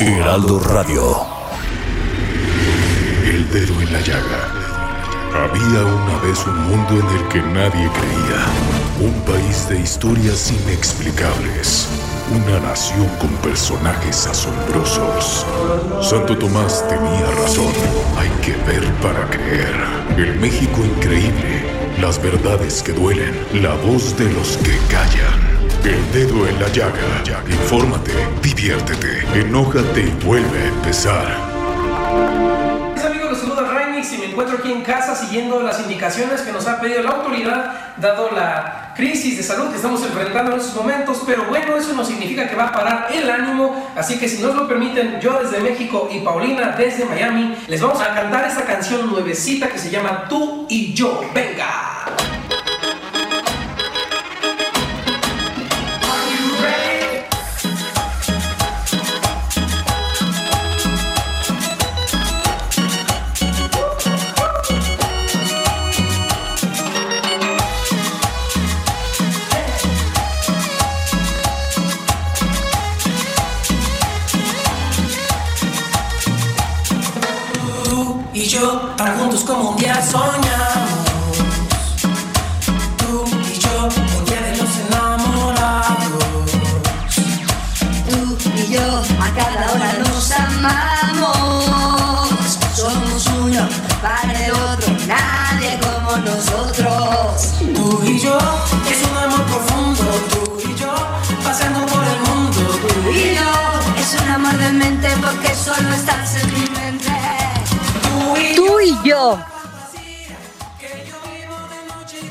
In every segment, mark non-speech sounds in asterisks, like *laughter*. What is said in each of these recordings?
Heraldo Radio. El dedo en la llaga. Había una vez un mundo en el que nadie creía. Un país de historias inexplicables. Una nación con personajes asombrosos. Santo Tomás tenía razón. Hay que ver para creer. El México increíble. Las verdades que duelen. La voz de los que callan. El dedo en la llaga. Infórmate, diviértete, enójate y vuelve a empezar. Amigos, los saluda Rainix y me encuentro aquí en casa siguiendo las indicaciones que nos ha pedido la autoridad, dado la crisis de salud que estamos enfrentando en estos momentos. Pero bueno, eso no significa que va a parar el ánimo. Así que si nos lo permiten, yo desde México y Paulina desde Miami, les vamos a cantar esta canción nuevecita que se llama Tú y yo. ¡Venga! Como un día soñamos.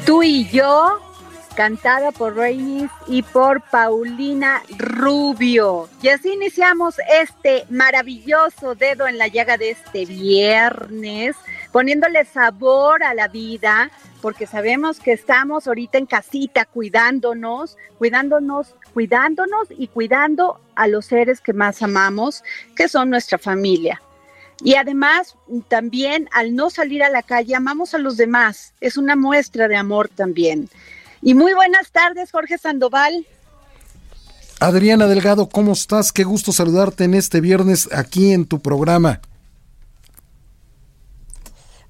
Tú y yo, cantada por Rainis y por Paulina Rubio. Y así iniciamos este maravilloso dedo en la llaga de este viernes, poniéndole sabor a la vida, porque sabemos que estamos ahorita en casita cuidándonos, cuidándonos, cuidándonos y cuidando a los seres que más amamos, que son nuestra familia. Y además, también al no salir a la calle, amamos a los demás. Es una muestra de amor también. Y muy buenas tardes, Jorge Sandoval. Adriana Delgado, ¿cómo estás? Qué gusto saludarte en este viernes aquí en tu programa.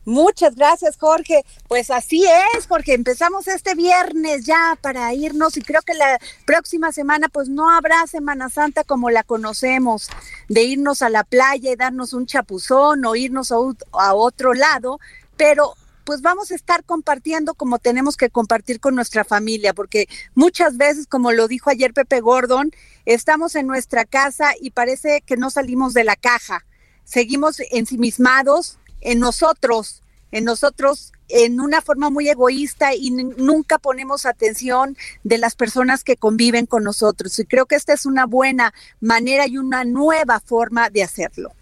Muchas gracias, Jorge. Pues así es, Jorge. Empezamos este viernes ya para irnos y creo que la próxima semana pues no habrá Semana Santa como la conocemos, de irnos a la playa y darnos un chapuzón o irnos a, a otro lado, pero pues vamos a estar compartiendo como tenemos que compartir con nuestra familia, porque muchas veces, como lo dijo ayer Pepe Gordon, estamos en nuestra casa y parece que no salimos de la caja. Seguimos ensimismados en nosotros, en nosotros en una forma muy egoísta y nunca ponemos atención de las personas que conviven con nosotros. Y creo que esta es una buena manera y una nueva forma de hacerlo.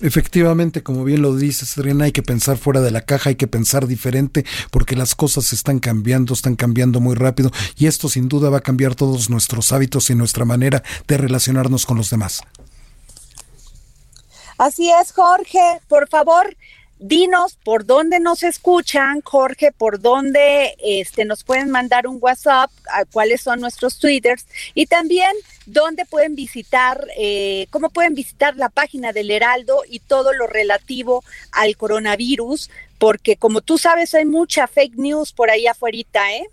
Efectivamente, como bien lo dices, Adriana, hay que pensar fuera de la caja, hay que pensar diferente, porque las cosas están cambiando, están cambiando muy rápido, y esto sin duda va a cambiar todos nuestros hábitos y nuestra manera de relacionarnos con los demás. Así es, Jorge. Por favor, dinos por dónde nos escuchan, Jorge, por dónde este, nos pueden mandar un WhatsApp, a cuáles son nuestros Twitters y también dónde pueden visitar, eh, cómo pueden visitar la página del Heraldo y todo lo relativo al coronavirus, porque como tú sabes hay mucha fake news por ahí afuera, ¿eh?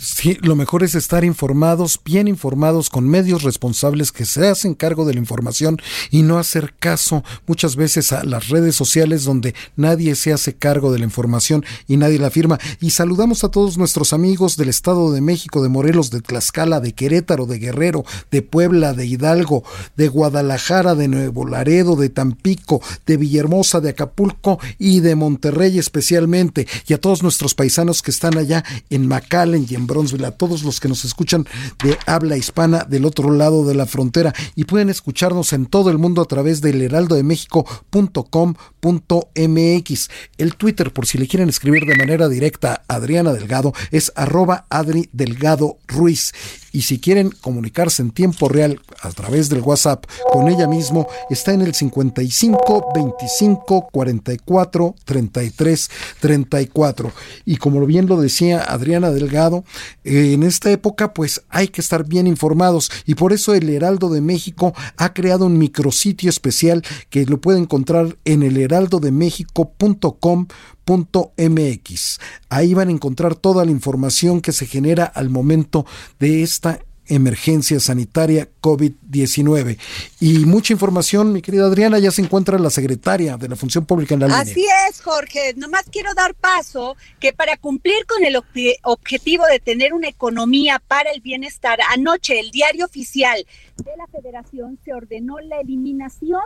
Sí, lo mejor es estar informados, bien informados, con medios responsables que se hacen cargo de la información y no hacer caso muchas veces a las redes sociales donde nadie se hace cargo de la información y nadie la firma. Y saludamos a todos nuestros amigos del Estado de México, de Morelos, de Tlaxcala, de Querétaro, de Guerrero, de Puebla, de Hidalgo, de Guadalajara, de Nuevo Laredo, de Tampico, de Villahermosa, de Acapulco y de Monterrey especialmente. Y a todos nuestros paisanos que están allá en McAllen y en Bronzeville, a todos los que nos escuchan de habla hispana del otro lado de la frontera. Y pueden escucharnos en todo el mundo a través del heraldodemexico.com.mx. El Twitter, por si le quieren escribir de manera directa a Adriana Delgado, es arroba Adri Delgado Ruiz y si quieren comunicarse en tiempo real a través del WhatsApp con ella mismo, está en el 55 25 44 33 34. Y como bien lo decía Adriana Delgado, eh, en esta época pues hay que estar bien informados y por eso el Heraldo de México ha creado un micrositio especial que lo puede encontrar en el heraldodemexico.com mx Ahí van a encontrar toda la información que se genera al momento de esta emergencia sanitaria COVID-19. Y mucha información, mi querida Adriana, ya se encuentra la secretaria de la Función Pública en la línea. Así es, Jorge. Nomás quiero dar paso que para cumplir con el objetivo de tener una economía para el bienestar, anoche el diario oficial de la Federación se ordenó la eliminación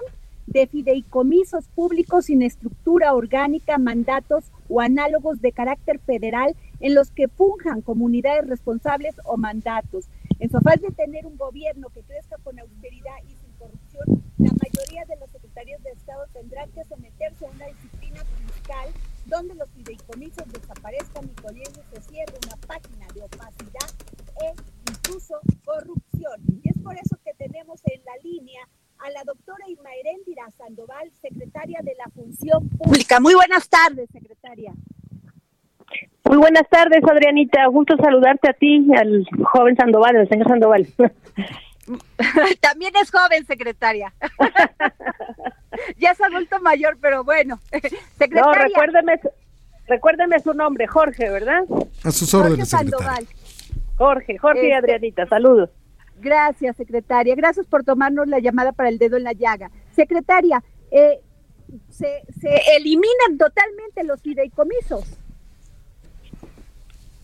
de fideicomisos públicos sin estructura orgánica, mandatos o análogos de carácter federal en los que funjan comunidades responsables o mandatos. En su afán de tener un gobierno que crezca con austeridad y sin corrupción, la mayoría de los secretarios de Estado tendrán que someterse a una disciplina fiscal donde los fideicomisos desaparezcan y con ellos se cierre una página de opacidad e incluso corrupción. Y es por eso que tenemos en la línea a la doctora Irma Heréndira Sandoval, secretaria de la Función Pública. Muy buenas tardes, secretaria. Muy buenas tardes, Adrianita. Gusto saludarte a ti, al joven Sandoval, al señor Sandoval. *laughs* También es joven, secretaria. *laughs* ya es adulto mayor, pero bueno. *laughs* secretaria. No, recuérdeme, recuérdeme su nombre, Jorge, ¿verdad? A sus órdenes, Sandoval. Jorge, Jorge y este, Adrianita, saludos. Gracias, secretaria. Gracias por tomarnos la llamada para el dedo en la llaga. Secretaria, eh, se, eliminan totalmente los fideicomisos.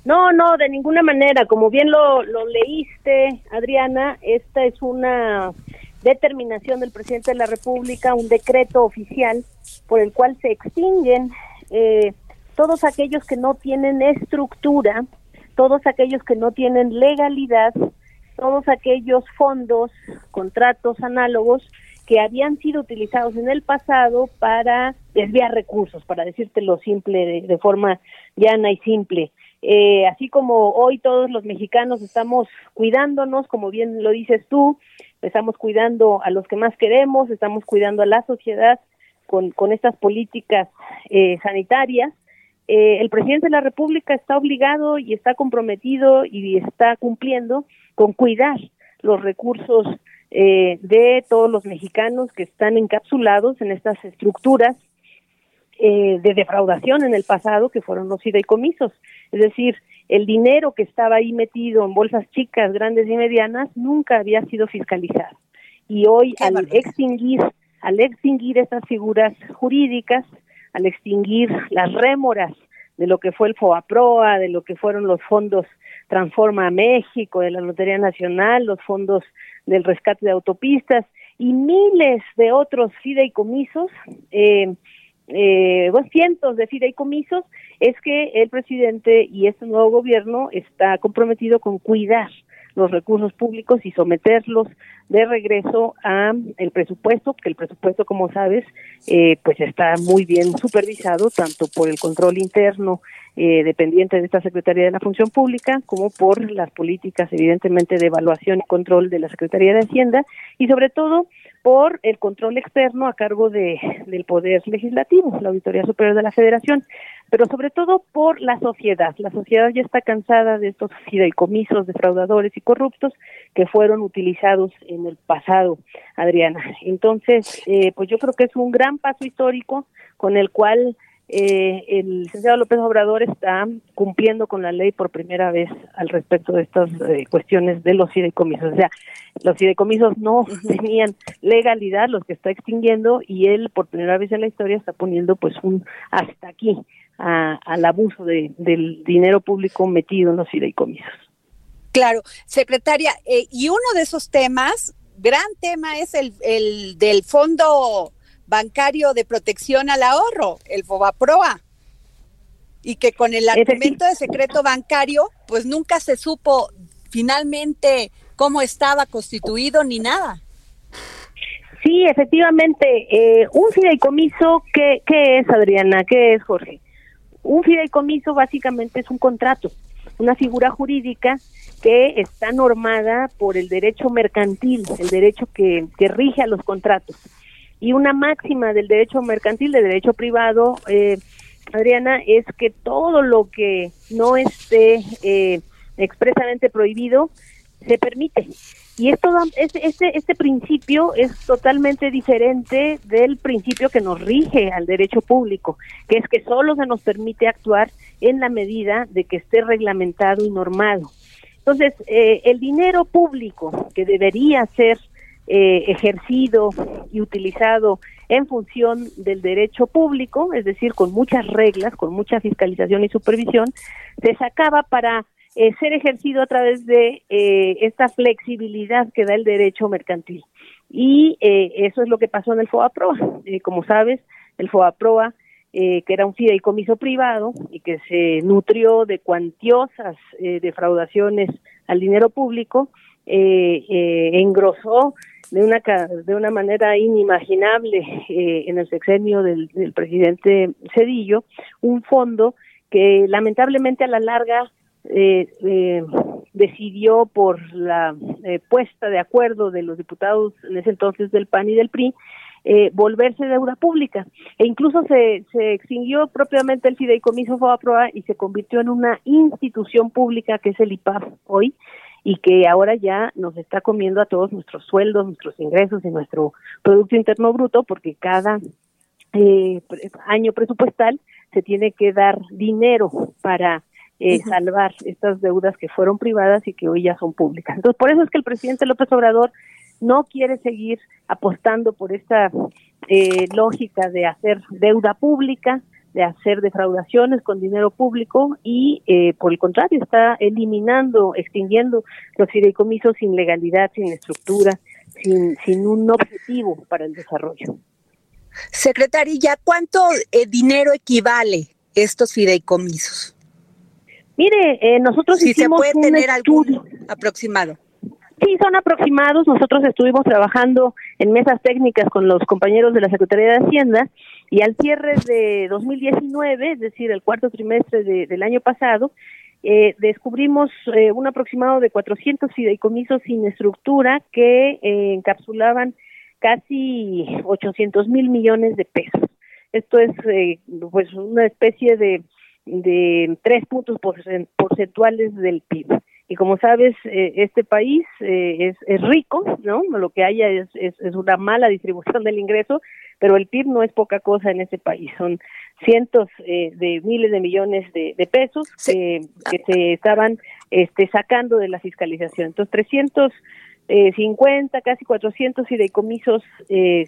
No, no, de ninguna manera. Como bien lo, leíste, Adriana, esta es una determinación del presidente de la República, un decreto oficial por el cual se extinguen eh, todos aquellos que no tienen estructura, todos aquellos que no tienen legalidad todos aquellos fondos, contratos análogos que habían sido utilizados en el pasado para desviar recursos, para decírtelo simple, de, forma llana y simple. Eh, así como hoy todos los mexicanos estamos cuidándonos, como bien lo dices tú, estamos cuidando a los que más queremos, estamos cuidando a la sociedad con, con estas políticas eh, sanitarias, eh, el presidente de la República está obligado y está comprometido y está cumpliendo con cuidar los recursos eh, de todos los mexicanos que están encapsulados en estas estructuras eh, de defraudación en el pasado que fueron los fideicomisos. Es decir, el dinero que estaba ahí metido en bolsas chicas, grandes y medianas nunca había sido fiscalizado. Y hoy al extinguir, al extinguir estas figuras jurídicas, al extinguir las rémoras de lo que fue el FOAPROA, de lo que fueron los fondos Transforma México, de la Lotería Nacional, los fondos del rescate de autopistas y miles de otros fideicomisos, eh, eh, cientos de fideicomisos, es que el presidente y este nuevo gobierno está comprometido con cuidar los recursos públicos y someterlos de regreso a el presupuesto, que el presupuesto, como sabes, eh, pues está muy bien supervisado tanto por el control interno eh, dependiente de esta Secretaría de la Función Pública, como por las políticas, evidentemente, de evaluación y control de la Secretaría de Hacienda y, sobre todo, por el control externo a cargo de, del Poder Legislativo, la Auditoría Superior de la Federación, pero sobre todo por la sociedad. La sociedad ya está cansada de estos fideicomisos defraudadores y corruptos que fueron utilizados en el pasado, Adriana. Entonces, eh, pues yo creo que es un gran paso histórico con el cual eh, el licenciado López Obrador está cumpliendo con la ley por primera vez al respecto de estas eh, cuestiones de los fideicomisos. O sea, los fideicomisos no tenían legalidad, los que está extinguiendo, y él por primera vez en la historia está poniendo pues un hasta aquí al abuso de, del dinero público metido en los fideicomisos. Claro, secretaria, eh, y uno de esos temas, gran tema, es el, el del Fondo Bancario de Protección al Ahorro, el FOBAPROA. y que con el argumento de secreto bancario, pues nunca se supo finalmente cómo estaba constituido ni nada. Sí, efectivamente, eh, un fideicomiso, ¿qué, ¿qué es, Adriana? ¿Qué es, Jorge? Un fideicomiso básicamente es un contrato, una figura jurídica que está normada por el derecho mercantil, el derecho que, que rige a los contratos. Y una máxima del derecho mercantil, del derecho privado, eh, Adriana, es que todo lo que no esté eh, expresamente prohibido se permite. Y esto, este, este, principio es totalmente diferente del principio que nos rige al derecho público, que es que solo se nos permite actuar en la medida de que esté reglamentado y normado. Entonces, eh, el dinero público que debería ser eh, ejercido y utilizado en función del derecho público, es decir, con muchas reglas, con mucha fiscalización y supervisión, se sacaba para eh, ser ejercido a través de eh, esta flexibilidad que da el derecho mercantil. Y eh, eso es lo que pasó en el FOAPROA. como sabes, el FOAPROA, que era un fideicomiso privado y que se nutrió de cuantiosas defraudaciones al dinero público, engrosó de una de una manera inimaginable en el sexenio del, del presidente Cedillo un fondo que lamentablemente a la larga eh, eh, decidió por la eh, puesta de acuerdo de los diputados en ese entonces del PAN y del PRI eh, volverse deuda pública. E incluso se, se extinguió propiamente el fideicomiso FOAPROA y se convirtió en una institución pública que es el IPAF hoy y que ahora ya nos está comiendo a todos nuestros sueldos, nuestros ingresos y nuestro Producto Interno Bruto porque cada eh, año presupuestal se tiene que dar dinero para eh, salvar estas deudas que fueron privadas y que hoy ya son públicas. Entonces, por eso es que el presidente López Obrador no quiere seguir apostando por esta eh, lógica de hacer deuda pública, de hacer defraudaciones con dinero público y, eh, por el contrario, está eliminando, extinguiendo los fideicomisos sin legalidad, sin estructura, sin, sin un objetivo para el desarrollo. Secretaria, ¿cuánto dinero equivale estos fideicomisos? Mire, eh, nosotros si hicimos se puede tener estudio aproximado. Sí, son aproximados. Nosotros estuvimos trabajando en mesas técnicas con los compañeros de la Secretaría de Hacienda y al cierre de 2019, es decir, el cuarto trimestre del año pasado, eh, descubrimos eh, un aproximado de 400 fideicomisos sin estructura que eh, encapsulaban casi 800 mil millones de pesos. Esto es eh, pues una especie de de tres puntos porcentuales del PIB. Y como sabes, eh, este país eh, es, es, rico, ¿no? Lo que haya es, es, es, una mala *laughs* distribución del ingreso, pero el PIB no es poca cosa en ese país. Son cientos eh, de miles de millones de, de pesos que se estaban este, sacando de la fiscalización. Entonces, 350, casi 400 fideicomisos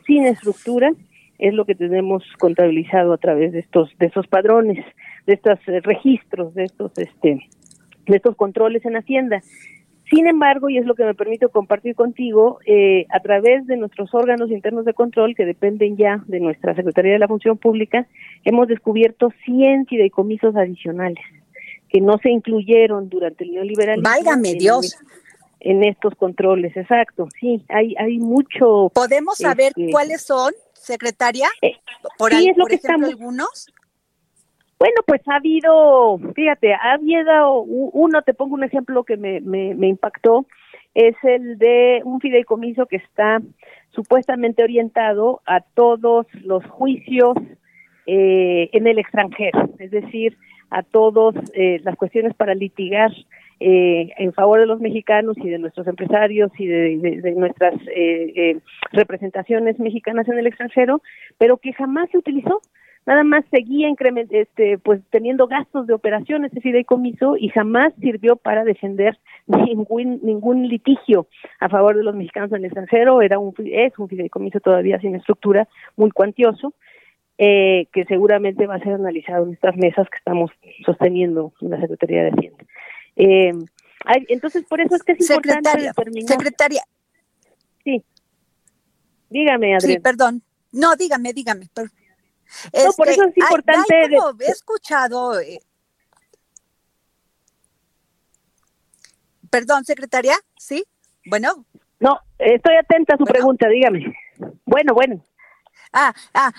sin estructura es lo que tenemos contabilizado a través de estos de esos padrones de estos eh, registros, de estos, este, de estos controles en Hacienda. Sin embargo, y es lo que me permito compartir contigo, eh, a través de nuestros órganos internos de control, que dependen ya de nuestra Secretaría de la Función Pública, hemos descubierto 100 fideicomisos adicionales que no se incluyeron durante el neoliberalismo. Válgame Dios. En estos controles, exacto. Sí, hay, hay mucho. ¿Podemos saber este, cuáles son, secretaria? Eh, por, sí, es lo por que ejemplo, estamos, algunos. Bueno, pues ha habido, fíjate, ha habido uno, te pongo un ejemplo que me, me, impactó, es el de un fideicomiso que está supuestamente orientado a todos los juicios eh, en el extranjero, es decir, a todas eh, las cuestiones para litigar eh, en favor de los mexicanos y de nuestros empresarios y de, de, de nuestras eh, eh, representaciones mexicanas en el extranjero, pero que jamás se utilizó nada más seguía este, pues teniendo gastos de operaciones ese fideicomiso y jamás sirvió para defender *laughs* ningún ningún litigio a favor de los mexicanos en el extranjero. Era un es un fideicomiso todavía sin estructura muy cuantioso eh, que seguramente va a ser analizado en estas mesas que estamos sosteniendo en la Secretaría de Hacienda. Eh, hay, entonces por eso es que es secretaria, importante determinar secretaria. Sí. Dígame Adrián. Sí perdón. No dígame dígame no, por este, eso es importante. He escuchado. Eh. Perdón, secretaria, ¿sí? Bueno. No, estoy atenta a su pregunta, dígame. Bueno, bueno. Ah, ah,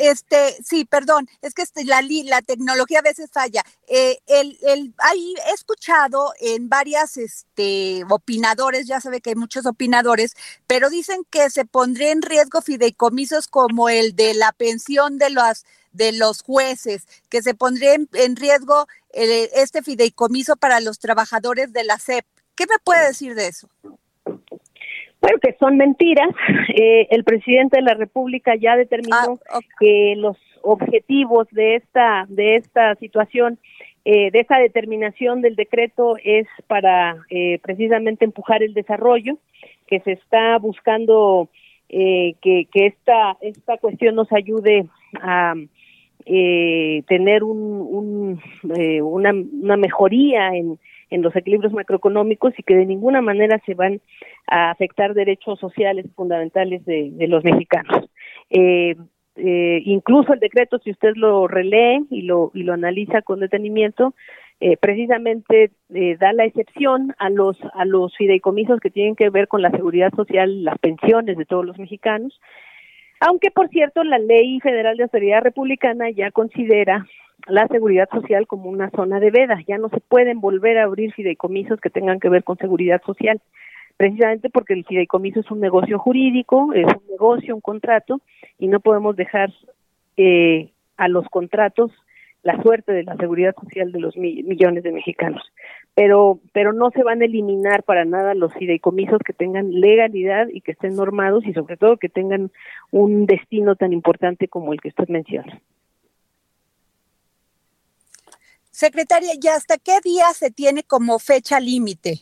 este, sí, perdón, es que este, la, la tecnología a veces falla. Eh, el, el, ahí he escuchado en varias este, opinadores, ya sabe que hay muchos opinadores, pero dicen que se pondría en riesgo fideicomisos como el de la pensión de los, de los jueces, que se pondría en, riesgo eh, este fideicomiso para los trabajadores de la SEP. ¿Qué me puede decir de eso? Bueno, que son mentiras. *laughs* Eh, el presidente de la República ya determinó ah, que los objetivos de esta de esta situación, eh, de esta determinación del decreto es para eh, precisamente empujar el desarrollo, que se está buscando que, que esta esta cuestión nos ayude a tener un, una, una mejoría en en los equilibrios macroeconómicos y que de ninguna manera se van a afectar derechos sociales fundamentales de, los mexicanos. Eh, eh, incluso el decreto, si usted lo relee y lo, y lo analiza con detenimiento, eh, precisamente da la excepción a los a los fideicomisos que tienen que ver con la seguridad social, las pensiones de todos los mexicanos. Aunque, por cierto, la Ley Federal de Autoridad Republicana ya considera la seguridad social como una zona de veda. Ya no se pueden volver a abrir fideicomisos que tengan que ver con seguridad social, precisamente porque el fideicomiso es un negocio jurídico, es un negocio, un contrato, y no podemos dejar eh, a los contratos la suerte de la seguridad social de los millones de mexicanos. Pero, pero no se van a eliminar para nada los fideicomisos que tengan legalidad y que estén normados y sobre todo que tengan un destino tan importante como el que usted menciona. Secretaria, ¿y hasta qué día se tiene como fecha límite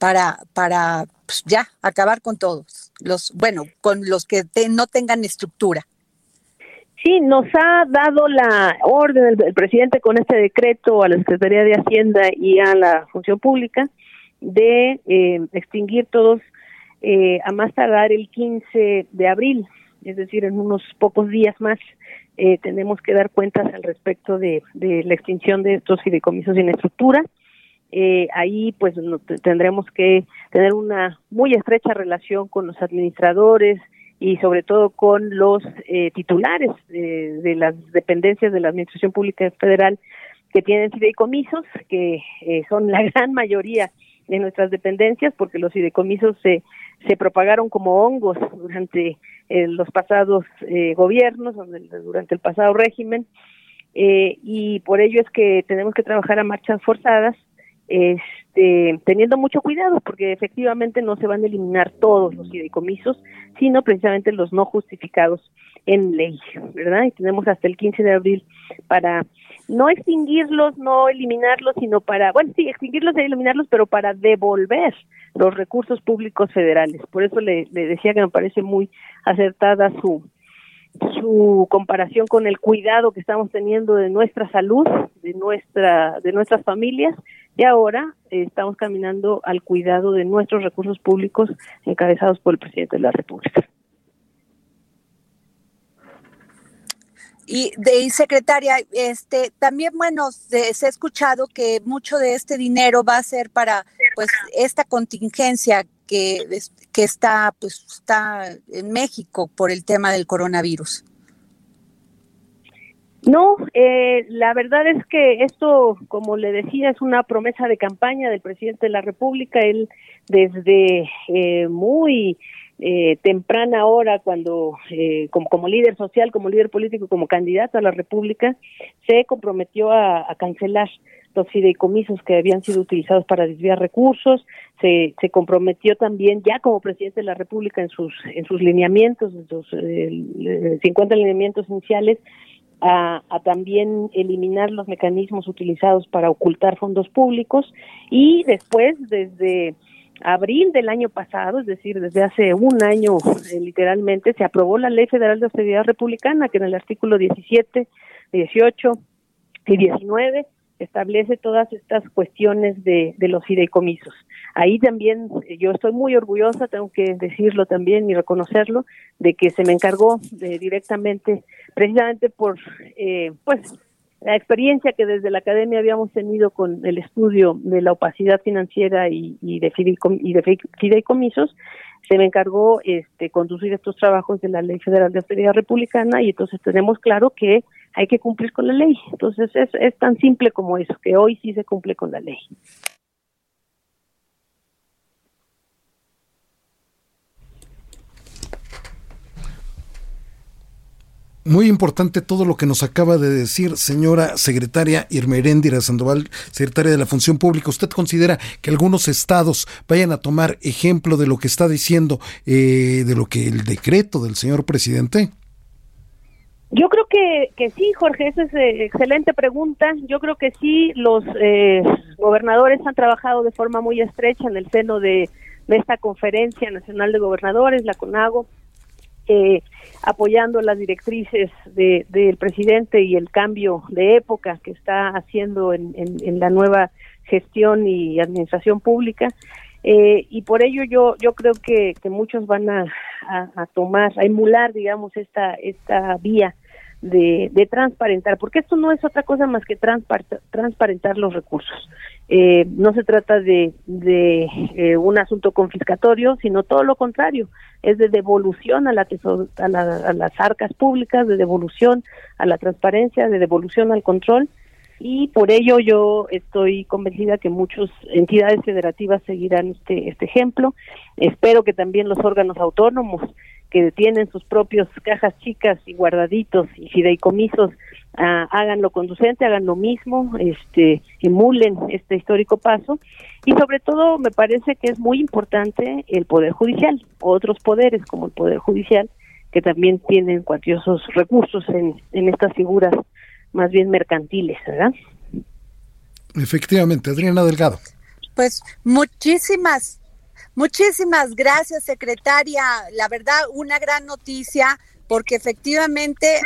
para, para pues, ya acabar con todos? Los, bueno, con los que no tengan estructura. Sí, nos ha dado la orden el, presidente con este decreto a la Secretaría de Hacienda y a la Función Pública de eh, extinguir todos eh, a más tardar el 15 de abril, es decir, en unos pocos días más eh, tenemos que dar cuentas al respecto de, la extinción de estos fideicomisos sin estructura. Eh, ahí pues tendremos que tener una muy estrecha relación con los administradores y sobre todo con los eh, titulares de las dependencias de la Administración Pública Federal que tienen fideicomisos, que son la *laughs* gran mayoría de nuestras dependencias, porque los fideicomisos se, se propagaron como hongos durante eh, los pasados eh, gobiernos, durante el pasado régimen, eh, y por ello es que tenemos que trabajar a marchas forzadas, este, teniendo mucho cuidado, porque efectivamente no se van a eliminar todos los fideicomisos, sino precisamente los no justificados en ley, ¿verdad? Y tenemos hasta el 15 de abril para no extinguirlos, no eliminarlos, sino para, bueno, sí, extinguirlos y eliminarlos, pero para devolver los recursos públicos federales. Por eso le, decía que me parece muy acertada su su comparación con el cuidado que estamos teniendo de nuestra salud, de nuestra de nuestras familias y ahora estamos caminando al cuidado de nuestros recursos públicos encabezados por el presidente de la República. Y secretaria, este también bueno, se, ha escuchado que mucho de este dinero va a ser para pues esta contingencia que, que está pues está en México por el tema del coronavirus. No, eh, la verdad es que esto, como le decía, es una promesa de campaña del presidente de la República. Él desde eh, muy eh, temprana hora, cuando eh, como, como, líder social, como líder político, como candidato a la República, se comprometió a, cancelar los fideicomisos que habían sido utilizados para desviar recursos, se, se comprometió también ya como presidente de la República en sus en sus lineamientos, en sus 50 lineamientos iniciales, a, a, también eliminar los mecanismos utilizados para ocultar fondos públicos. Y después desde abril del año pasado, es decir, desde hace un año eh, literalmente, se aprobó la Ley Federal de Austeridad Republicana, que en el artículo 17, 18 y 19 establece todas estas cuestiones de, de los fideicomisos. Ahí también eh, yo estoy muy orgullosa, tengo que decirlo también y reconocerlo, de que se me encargó de, directamente, precisamente por, eh, pues, la experiencia que desde la academia habíamos tenido con el estudio de la opacidad financiera y, de, y de fideicomisos, se me encargó este, conducir estos trabajos de la Ley Federal de Austeridad Republicana y entonces tenemos claro que hay que cumplir con la ley. Entonces es, es tan simple como eso, que hoy sí se cumple con la ley. Muy importante todo lo que nos acaba de decir, señora secretaria Irmeréndira Sandoval, secretaria de la Función Pública. ¿Usted considera que algunos estados vayan a tomar ejemplo de lo que está diciendo, eh, de lo que el decreto del señor presidente? Yo creo que, que sí, Jorge, esa es eh, excelente pregunta. Yo creo que sí, los eh, gobernadores han trabajado de forma muy estrecha en el seno de, de esta Conferencia Nacional de Gobernadores, la CONAGO, eh, apoyando las directrices de, del presidente y el cambio de época que está haciendo en, en, la nueva gestión y administración pública. Eh, y por ello yo yo creo que, que muchos van a, a, tomar, a emular, digamos, esta, esta vía de, de transparentar, porque esto no es otra cosa más que transparentar los recursos. Eh, no se trata de, de eh, un asunto confiscatorio, sino todo lo contrario, es de devolución a, la a, las arcas públicas, de devolución a la transparencia, de devolución al control, y por ello yo estoy convencida que muchas entidades federativas seguirán este, este ejemplo. Espero que también los órganos autónomos que tienen sus propios cajas chicas y guardaditos y fideicomisos ah, hagan lo conducente, hagan lo mismo, este, emulen este histórico paso y sobre todo me parece que es muy importante el poder judicial, otros poderes como el poder judicial que también tienen cuantiosos recursos en, en estas figuras más bien mercantiles, ¿verdad? Efectivamente, Adriana Delgado. Pues muchísimas Muchísimas gracias, secretaria. La verdad, una gran noticia porque efectivamente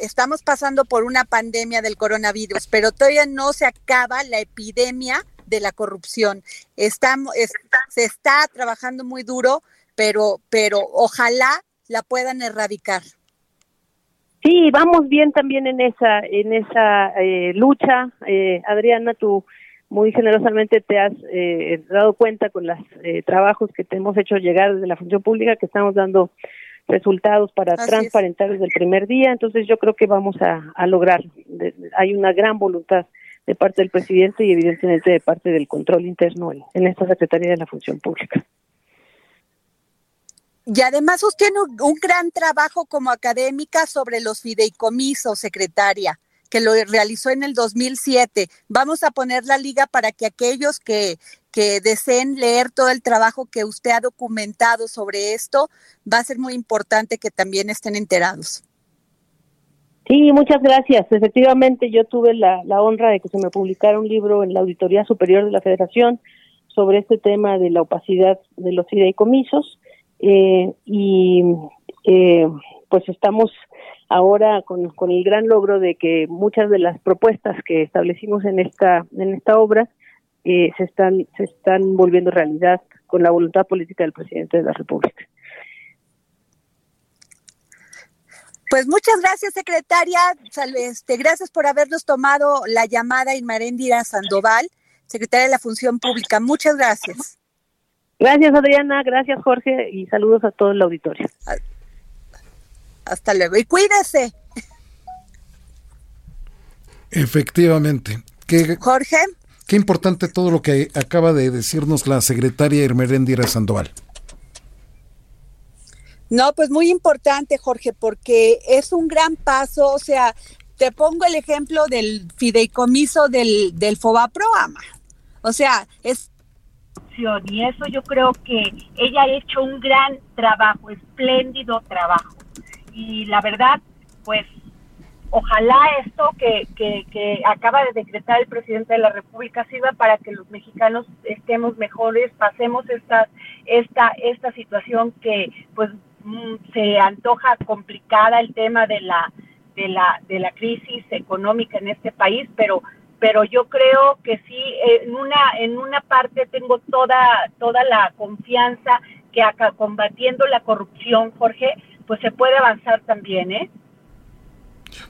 estamos pasando por una pandemia del coronavirus, pero todavía no se acaba la epidemia de la corrupción. Estamos, se está trabajando muy duro, pero, pero ojalá la puedan erradicar. Sí, vamos bien también en esa, en esa eh, lucha. Eh, Adriana, tú muy generosamente te has eh, dado cuenta con los eh, trabajos que te hemos hecho llegar desde la función pública que estamos dando resultados para transparentar desde el primer día. Entonces yo creo que vamos a, a lograr. hay una gran voluntad de parte del presidente y evidentemente de parte del control interno en, en esta Secretaría de la Función Pública. Y además usted tiene un gran trabajo como académica sobre los fideicomisos, secretaria que lo realizó en el 2007. Vamos a poner la liga para que aquellos que, que deseen leer todo el trabajo que usted ha documentado sobre esto, va a ser muy importante que también estén enterados. Sí, muchas gracias. Efectivamente, yo tuve la, la honra de que se me publicara un libro en la Auditoría Superior de la Federación sobre este tema de la opacidad de los fideicomisos eh, y eh, pues estamos ahora con, con el gran logro de que muchas de las propuestas que establecimos en esta en esta obra eh, se están se están volviendo realidad con la voluntad política del presidente de la República. Pues muchas gracias, secretaria. Este, gracias por habernos tomado la llamada Inmaréndira Sandoval, secretaria de la Función Pública. Muchas gracias. Gracias, Adriana. Gracias, Jorge. Y saludos a todo el auditorio. Hasta luego y cuídese. Efectivamente. ¿Qué, Jorge. Qué importante todo lo que acaba de decirnos la secretaria Hermerendira Sandoval. No, pues muy importante, Jorge, porque es un gran paso. O sea, te pongo el ejemplo del fideicomiso del, del Fobaproama. O sea, es y eso yo creo que ella ha hecho un gran trabajo, espléndido trabajo y la verdad, pues ojalá esto que, que, acaba de decretar el presidente de la República sirva para que los mexicanos estemos mejores, pasemos esta, esta, esta situación que pues mm, se antoja complicada el tema de la, de la, de la crisis económica en este país, pero pero yo creo que sí en una en una parte tengo toda toda la confianza que acá combatiendo la corrupción Jorge pues se puede avanzar también, ¿eh?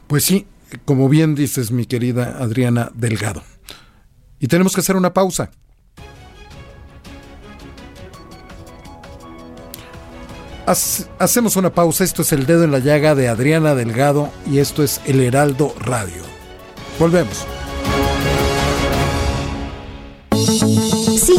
Pues sí, como bien dices, mi querida Adriana Delgado. Y tenemos que hacer una pausa. hacemos una pausa. Esto es El Dedo en la Llaga de Adriana Delgado y esto es El Heraldo Radio. Volvemos.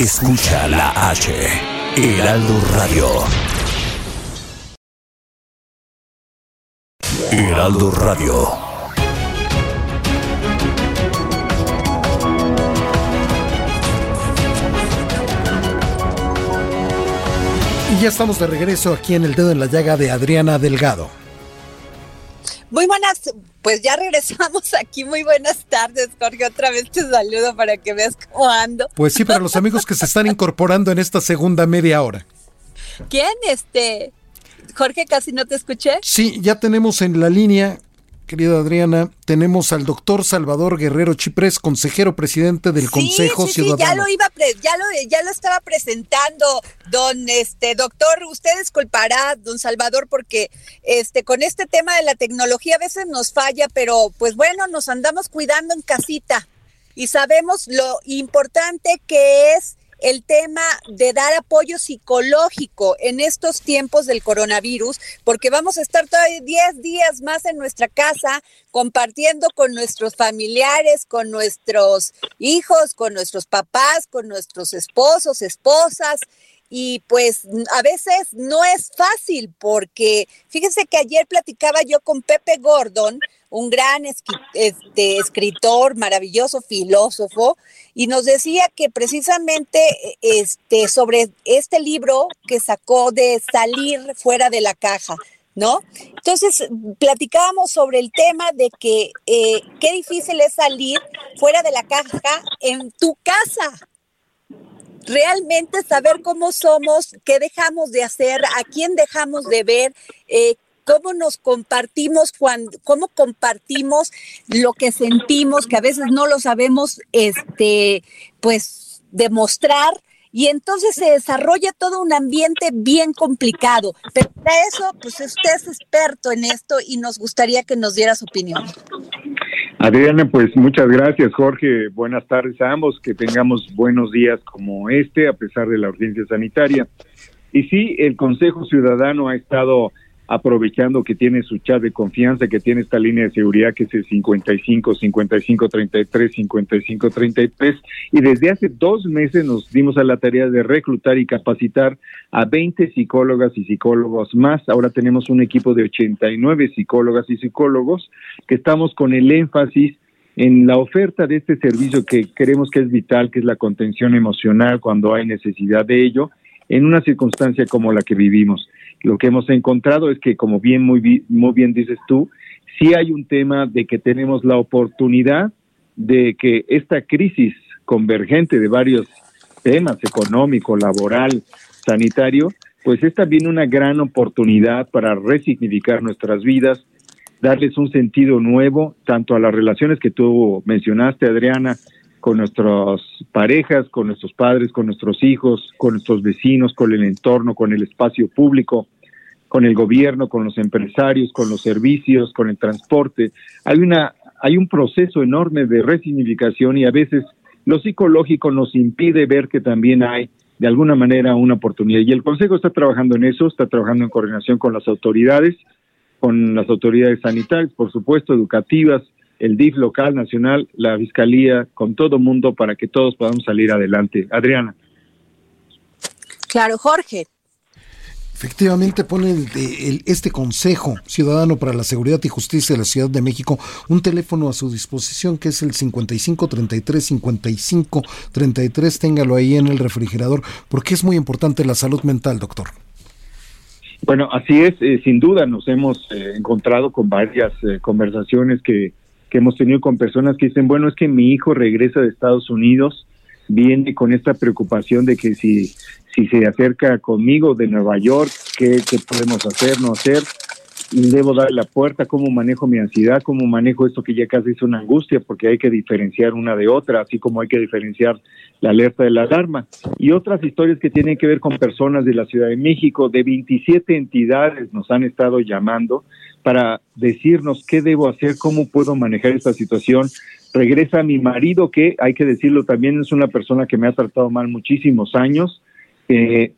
Escucha la H. Heraldo Radio. Heraldo Radio. Y ya estamos de regreso aquí en el dedo en la llaga de Adriana Delgado. Muy buenas, pues ya regresamos *laughs* aquí. Muy buenas tardes, Jorge. Otra vez te saludo para que veas cómo ando. Pues sí, para los amigos que se están incorporando en esta segunda media hora. ¿Quién? Este. Jorge, casi no te escuché. Sí, ya tenemos en la línea querida Adriana, tenemos al doctor Salvador Guerrero Chiprés, consejero presidente del Consejo Ciudadano. Sí, ya lo iba, ya lo, ya lo estaba presentando, don este doctor. Usted disculpará, don Salvador, porque este con este tema de la tecnología a veces nos falla, pero pues bueno, nos andamos cuidando en casita y sabemos lo importante que es el tema de dar apoyo psicológico en estos tiempos del coronavirus, porque vamos a estar todavía 10 días más en nuestra casa compartiendo con nuestros familiares, con nuestros hijos, con nuestros papás, con nuestros esposos, esposas. Y pues a veces no es fácil porque fíjense que ayer platicaba yo con Pepe Gordon, un gran este, escritor, maravilloso filósofo, y nos decía que precisamente este, sobre este libro que sacó de salir fuera de la caja, ¿no? Entonces, platicábamos sobre el tema de que eh, qué difícil es salir fuera de la caja en tu casa. Realmente saber cómo somos, qué dejamos de hacer, a quién dejamos de ver, eh, cómo nos compartimos cuando, cómo compartimos lo que sentimos, que a veces no lo sabemos, este, pues demostrar. Y entonces se desarrolla todo un ambiente bien complicado. Pero para eso, pues usted es experto en esto y nos gustaría que nos diera su opinión. Adriana, pues muchas gracias, Jorge. Buenas tardes a ambos. Que tengamos buenos días como este, a pesar de la urgencia sanitaria. Y sí, el Consejo Ciudadano ha estado aprovechando que tiene su chat de confianza, que tiene esta línea de seguridad que es el 55 55 33 55 33 y desde hace dos meses nos dimos a la tarea de reclutar y capacitar a 20 psicólogas y psicólogos más. Ahora tenemos un equipo de 89 psicólogas y psicólogos que estamos con el énfasis en la oferta de este servicio que creemos que es vital, que es la contención emocional cuando hay necesidad de ello, en una circunstancia como la que vivimos lo que hemos encontrado es que, como bien muy, muy bien dices tú, sí hay un tema de que tenemos la oportunidad de que esta crisis convergente de varios temas, económico, laboral, sanitario, pues es también una gran oportunidad para resignificar nuestras vidas, darles un sentido nuevo, tanto a las relaciones que tú mencionaste, Adriana, con nuestras parejas, con nuestros padres, con nuestros hijos, con nuestros vecinos, con el entorno, con el espacio público, con el gobierno, con los empresarios, con los servicios, con el transporte. Hay una hay un proceso enorme de resignificación y a veces lo psicológico nos impide ver que también hay de alguna manera una oportunidad. Y el Consejo está trabajando en eso, está trabajando en coordinación con las autoridades, con las autoridades sanitarias, por supuesto, educativas, el DIF local, nacional, la Fiscalía, con todo mundo para que todos podamos salir adelante. Adriana. Claro, Jorge. Efectivamente pone el, este Consejo Ciudadano para la Seguridad y Justicia de la Ciudad de México un teléfono a su disposición que es el 55 33 55 33. Téngalo ahí en el refrigerador porque es muy importante la salud mental, doctor. Bueno, así es, eh, sin duda nos hemos eh, encontrado con varias eh, conversaciones que, que hemos tenido con personas que dicen, bueno, es que mi hijo regresa de Estados Unidos, viene con esta preocupación de que si, si se acerca conmigo de Nueva York, ¿qué, qué podemos hacer, no hacer? debo dar la puerta, cómo manejo mi ansiedad, cómo manejo esto que ya casi es una angustia, porque hay que diferenciar una de otra, así como hay que diferenciar la alerta de la alarma. Y otras historias que tienen que ver con personas de la Ciudad de México, de 27 entidades nos han estado llamando para decirnos qué debo hacer, cómo puedo manejar esta situación. Regresa mi marido, que hay que decirlo también, es una persona que me ha tratado mal muchísimos años. Eh,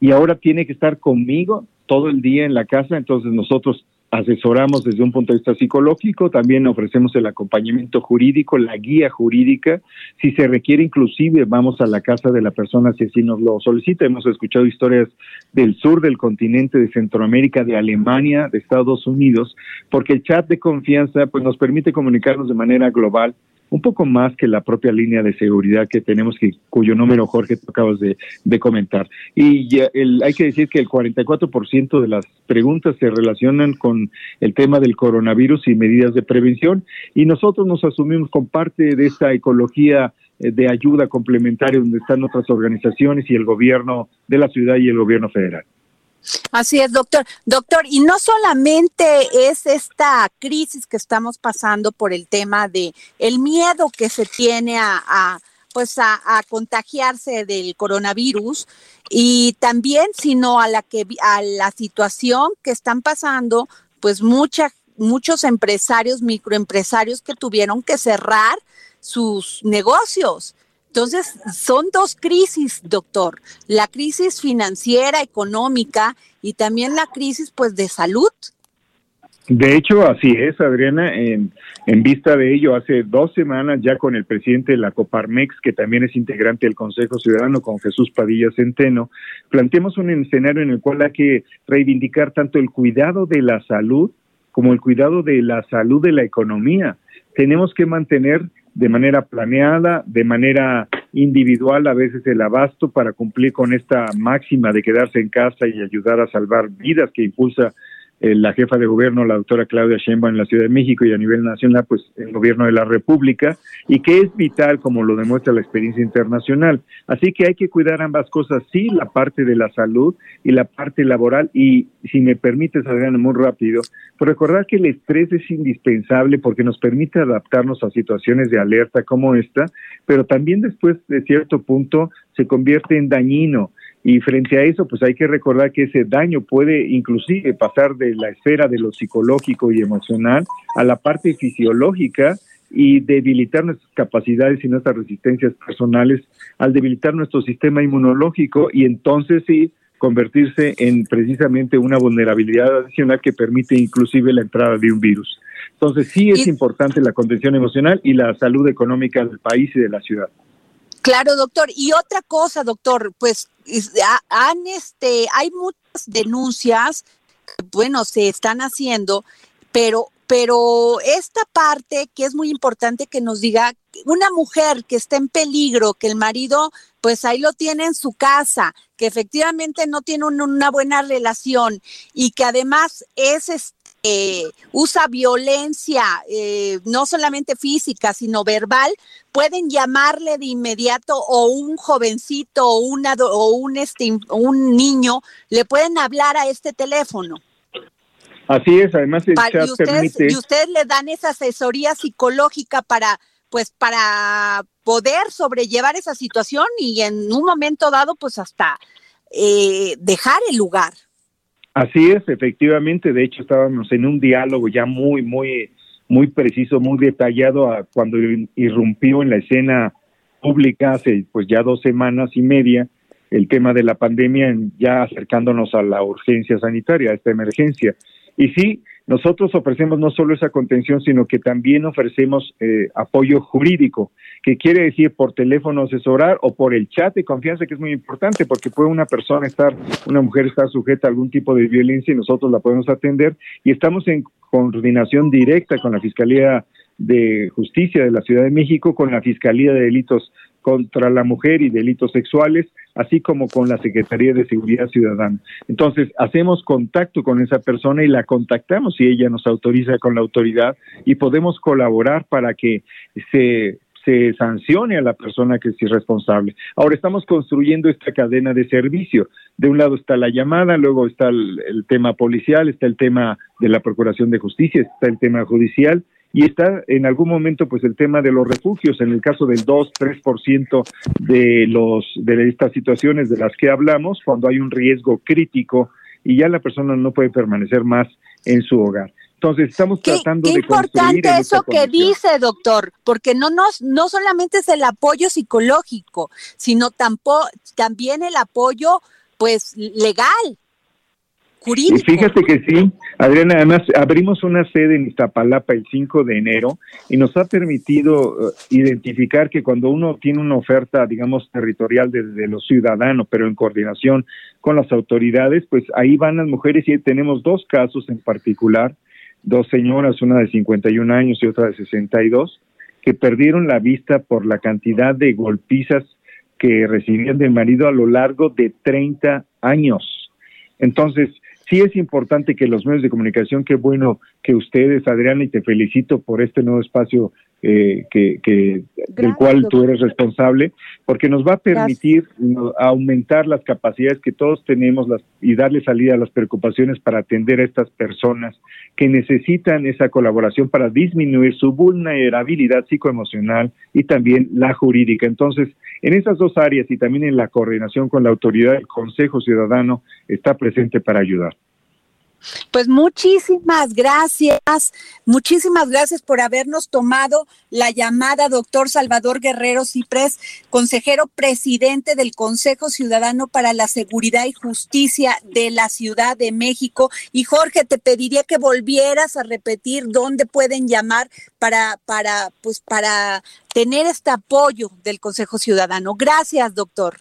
y ahora tiene que estar conmigo todo el día en la casa, entonces nosotros asesoramos desde un punto de vista psicológico, también ofrecemos el acompañamiento jurídico, la guía jurídica, si se requiere inclusive vamos a la casa de la persona si así nos lo solicita, hemos escuchado historias del sur del continente, de Centroamérica, de Alemania, de Estados Unidos, porque el chat de confianza pues nos permite comunicarnos de manera global un poco más que la propia línea de seguridad que tenemos, que, cuyo número, Jorge, tú acabas de, comentar. Y el, hay que decir que el 44% de las preguntas se relacionan con el tema del coronavirus y medidas de prevención, y nosotros nos asumimos con parte de esta ecología eh, de ayuda complementaria donde están otras organizaciones y el gobierno de la ciudad y el gobierno federal. Así es, doctor. Doctor, y no solamente es esta crisis que estamos pasando por el tema de el miedo que se tiene a, pues a, contagiarse del coronavirus y también sino a la que a la situación que están pasando pues mucha, muchos empresarios microempresarios que tuvieron que cerrar sus negocios entonces, son dos crisis, doctor, la crisis financiera, económica y también la crisis pues de salud. De hecho, así es, Adriana. En, en, vista de ello, hace dos semanas ya con el presidente de la Coparmex, que también es integrante del Consejo Ciudadano, con Jesús Padilla Centeno, planteamos un escenario en el cual hay que reivindicar tanto el cuidado de la salud como el cuidado de la salud de la economía. Tenemos que mantener de manera planeada, de manera individual, a veces el abasto para cumplir con esta máxima de quedarse en casa y ayudar a salvar vidas que impulsa la jefa de gobierno, la doctora Claudia Sheinbaum en la Ciudad de México y a nivel nacional, pues el gobierno de la República, y que es vital, como lo demuestra la experiencia internacional. Así que hay que cuidar ambas cosas, sí, la parte de la salud y la parte laboral, y si me permites, Adriana, muy rápido, pues recordar que el estrés es indispensable porque nos permite adaptarnos a situaciones de alerta como esta, pero también después de cierto punto se convierte en dañino y frente a eso, pues hay que recordar que ese daño puede inclusive pasar de la esfera de lo psicológico y emocional a la parte fisiológica y debilitar nuestras capacidades y nuestras resistencias personales al debilitar nuestro sistema inmunológico y entonces sí convertirse en precisamente una vulnerabilidad adicional que permite inclusive la entrada de un virus. Entonces sí es importante la contención emocional y la salud económica del país y de la ciudad. Claro, doctor. Y otra cosa, doctor, pues han, este, hay muchas denuncias, bueno, se están haciendo, pero, pero esta parte que es muy importante que nos diga una mujer que está en peligro, que el marido, pues ahí lo tiene en su casa, que efectivamente no tiene una buena relación y que además es este usa violencia, eh, no solamente física, sino verbal, pueden llamarle de inmediato o un jovencito o, una, o un, este, un niño, le pueden hablar a este teléfono. Así es, además el chat y ustedes, y ustedes le dan esa asesoría psicológica para pues para poder sobrellevar esa situación y en un momento dado pues hasta eh, dejar el lugar. Así es, efectivamente. De hecho, estábamos en un diálogo ya muy, muy, muy preciso, muy detallado a cuando irrumpió en la escena pública hace pues ya dos semanas y media el tema de la pandemia, ya acercándonos a la urgencia sanitaria, a esta emergencia. Y sí, nosotros ofrecemos no solo esa contención, sino que también ofrecemos eh, apoyo jurídico, que quiere decir por teléfono asesorar o por el chat de confianza, que es muy importante, porque puede una persona estar, una mujer estar sujeta a algún tipo de violencia y nosotros la podemos atender. Y estamos en coordinación directa con la Fiscalía de Justicia de la Ciudad de México, con la Fiscalía de Delitos contra la Mujer y Delitos Sexuales, así como con la Secretaría de Seguridad Ciudadana. Entonces, hacemos contacto con esa persona y la contactamos si ella nos autoriza con la autoridad y podemos colaborar para que se se sancione a la persona que es irresponsable. Ahora estamos construyendo esta cadena de servicio. De un lado está la llamada, luego está el, el, tema policial, está el tema de la Procuración de Justicia, está el tema judicial y está en algún momento pues el tema de los refugios en el caso del 2 3% de los de estas situaciones de las que hablamos cuando hay un riesgo crítico y ya la persona no puede permanecer más en su hogar. Entonces estamos tratando qué de importante eso que dice, doctor, porque no nos no solamente es el apoyo psicológico, sino tampoco también el apoyo pues legal. Jurídico. Y fíjate que sí, Adriana, además abrimos una sede en Iztapalapa el 5 de enero y nos ha permitido uh, identificar que cuando uno tiene una oferta, digamos, territorial desde los ciudadanos, pero en coordinación con las autoridades, pues ahí van las mujeres y tenemos dos casos en particular dos señoras, una de 51 años y otra de 62, que perdieron la vista por la cantidad de golpizas que recibían del marido a lo largo de 30 años. Entonces, sí es importante que los medios de comunicación, qué bueno que ustedes, Adriana, y te felicito por este nuevo espacio eh, que, que del cual tú eres responsable, porque nos va a permitir aumentar las capacidades que todos tenemos las, y darle salida a las preocupaciones para atender a estas personas que necesitan esa colaboración para disminuir su vulnerabilidad psicoemocional y también la jurídica. Entonces, en esas dos áreas y también en la coordinación con la autoridad, el Consejo Ciudadano está presente para ayudar. Pues muchísimas gracias, muchísimas gracias por habernos tomado la llamada, doctor Salvador Guerrero Ciprés, consejero presidente del Consejo Ciudadano para la Seguridad y Justicia de la Ciudad de México. Y Jorge, te pediría que volvieras a repetir dónde pueden llamar para, para, pues, para tener este apoyo del Consejo Ciudadano. Gracias, doctor.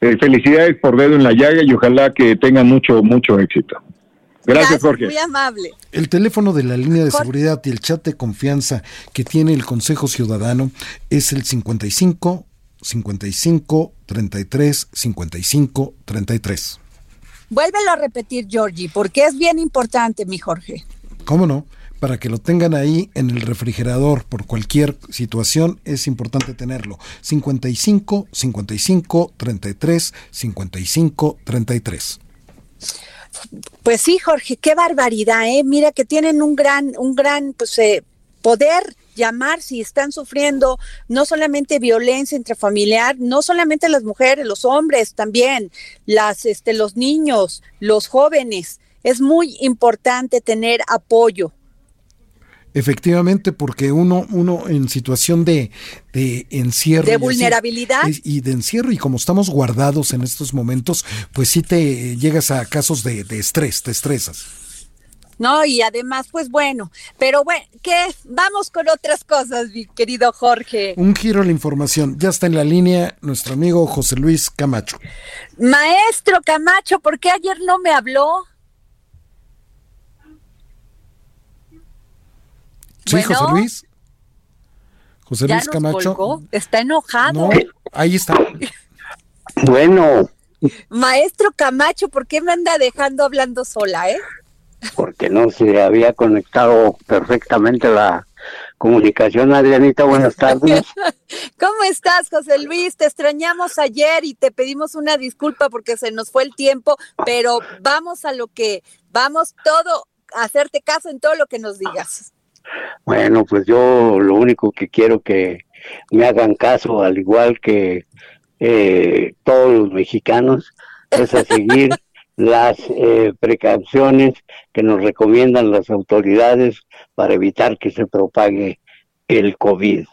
Eh, felicidades por dedo en la llaga y ojalá que tengan mucho, mucho éxito. Gracias, Jorge. Muy amable. El teléfono de la línea de Jorge. seguridad y el chat de confianza que tiene el Consejo Ciudadano es el 55 55 33 55 33. Vuélvelo a repetir, Georgie, porque es bien importante, mi Jorge. ¿Cómo no? Para que lo tengan ahí en el refrigerador por cualquier situación, es importante tenerlo. 55 55 33 55 33. Pues sí, Jorge, qué barbaridad, ¿eh? Mira que tienen un gran, un gran, pues, eh, poder llamar si están sufriendo no solamente violencia intrafamiliar, no solamente las mujeres, los hombres también, las, este, los niños, los jóvenes. Es muy importante tener apoyo. Efectivamente, porque uno, uno en situación de, de encierro. De vulnerabilidad. Y, y, de encierro, y como estamos guardados en estos momentos, pues sí te llegas a casos de, de estrés, te estresas. No, y además, pues bueno, pero bueno, que vamos con otras cosas, mi querido Jorge. Un giro a la información. Ya está en la línea nuestro amigo José Luis Camacho. Maestro Camacho, ¿por qué ayer no me habló? Sí, bueno, José Luis. José Luis Camacho. Colgó. Está enojado. No, ahí está. *laughs* Bueno. Maestro Camacho, ¿por qué me anda dejando hablando sola, eh? Porque no se había conectado perfectamente la comunicación. Adrianita, buenas tardes. *laughs* ¿Cómo estás, José Luis? Te extrañamos ayer y te pedimos una disculpa porque se nos fue el tiempo, pero vamos a lo que, vamos todo, a hacerte caso en todo lo que nos digas. Bueno, pues yo lo único que quiero que me hagan caso, al igual que eh, todos los mexicanos, es a seguir *laughs* las eh, precauciones que nos recomiendan las autoridades para evitar que se propague el COVID.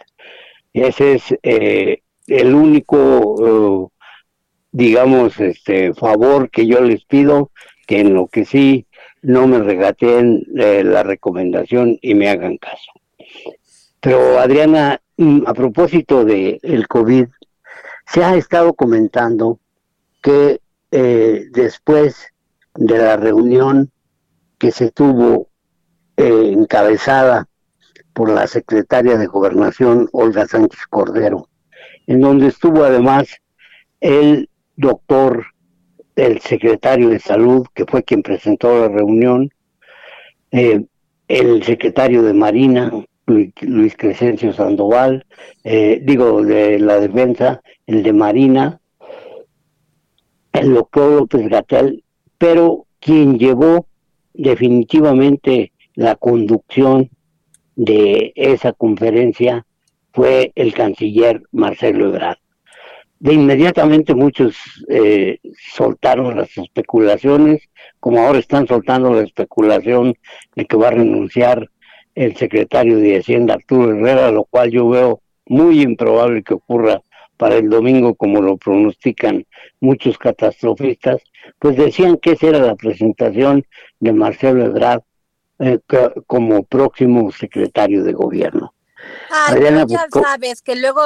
Ese es eh, el único, uh, digamos, este favor que yo les pido, que en lo que sí no me regateen eh, la recomendación y me hagan caso. Pero Adriana, mm, a propósito de el COVID, se ha estado comentando que eh, después de la reunión que se tuvo eh, encabezada por la secretaria de Gobernación, Olga Sánchez Cordero, en donde estuvo además el doctor, el secretario de salud, que fue quien presentó la reunión, eh, el secretario de Marina, Luis Crescencio Sandoval, eh, digo, de la defensa, el de Marina, el doctor López Gatel, pero quien llevó definitivamente la conducción de esa conferencia fue el canciller Marcelo Ebrard. De inmediatamente muchos eh, soltaron las especulaciones, como ahora están soltando la especulación de que va a renunciar el secretario de Hacienda Arturo Herrera, lo cual yo veo muy improbable que ocurra para el domingo, como lo pronostican muchos catastrofistas, pues decían que esa era la presentación de Marcelo Ebrard eh, como próximo secretario de gobierno. Ay, ya sabes que luego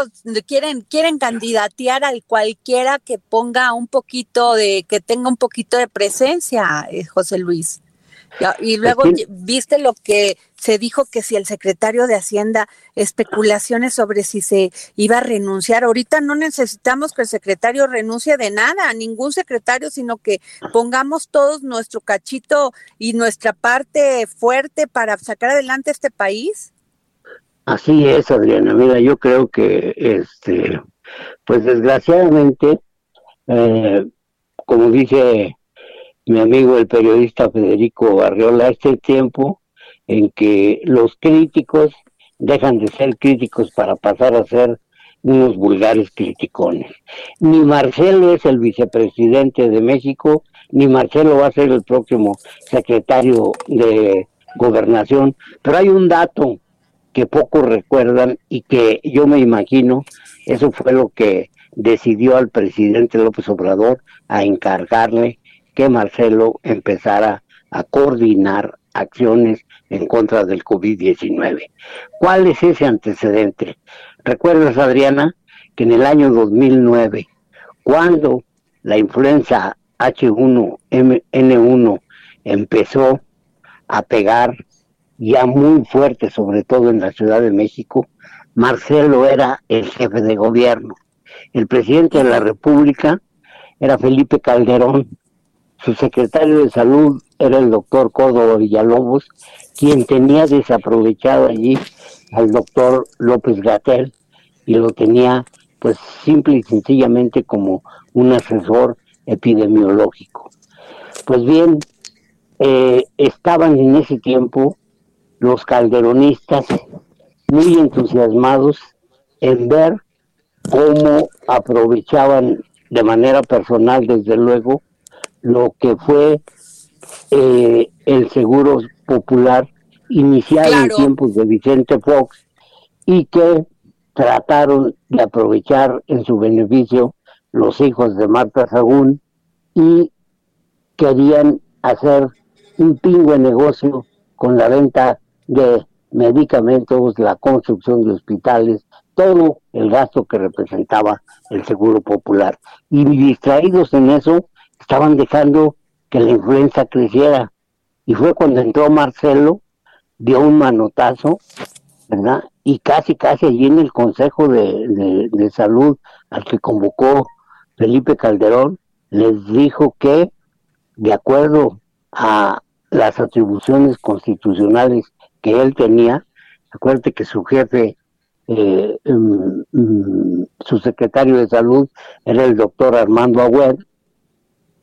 quieren quieren candidatear al cualquiera que ponga un poquito de que tenga un poquito de presencia, eh, José Luis. Y luego viste lo que se dijo que si el secretario de Hacienda, especulaciones sobre si se iba a renunciar. Ahorita no necesitamos que el secretario renuncie de nada, ningún secretario, sino que pongamos todos nuestro cachito y nuestra parte fuerte para sacar adelante este país. Así es, Adriana. Mira, yo creo que, este, pues desgraciadamente, eh, como dice mi amigo el periodista Federico Barriola, este tiempo en que los críticos dejan de ser críticos para pasar a ser unos vulgares criticones. Ni Marcelo es el vicepresidente de México, ni Marcelo va a ser el próximo secretario de gobernación, pero hay un dato que pocos recuerdan y que yo me imagino, eso fue lo que decidió al presidente López Obrador a encargarle que Marcelo empezara a coordinar acciones en contra del COVID-19. ¿Cuál es ese antecedente? ¿Recuerdas, Adriana, que en el año 2009, cuando la influenza H1N1 empezó a pegar ya muy fuerte, sobre todo en la Ciudad de México, Marcelo era el jefe de gobierno. El presidente de la República era Felipe Calderón, su secretario de salud era el doctor Córdoba Villalobos, quien tenía desaprovechado allí al doctor López Gatel y lo tenía pues simple y sencillamente como un asesor epidemiológico. Pues bien, eh, estaban en ese tiempo los calderonistas muy entusiasmados en ver cómo aprovechaban de manera personal, desde luego, lo que fue eh, el seguro popular iniciado en tiempos de Vicente Fox y que trataron de aprovechar en su beneficio los hijos de Marta Sagún y querían hacer un pingüe negocio con la venta de medicamentos, la construcción de hospitales, todo el gasto que representaba el seguro popular. Y distraídos en eso, estaban dejando que la influenza creciera. Y fue cuando entró Marcelo, dio un manotazo, ¿verdad? Y casi, casi allí en el Consejo de, de Salud al que convocó Felipe Calderón, les dijo que, de acuerdo a las atribuciones constitucionales que él tenía, acuérdate que su jefe, eh, mm, mm, su secretario de salud era el doctor Armando Agüed,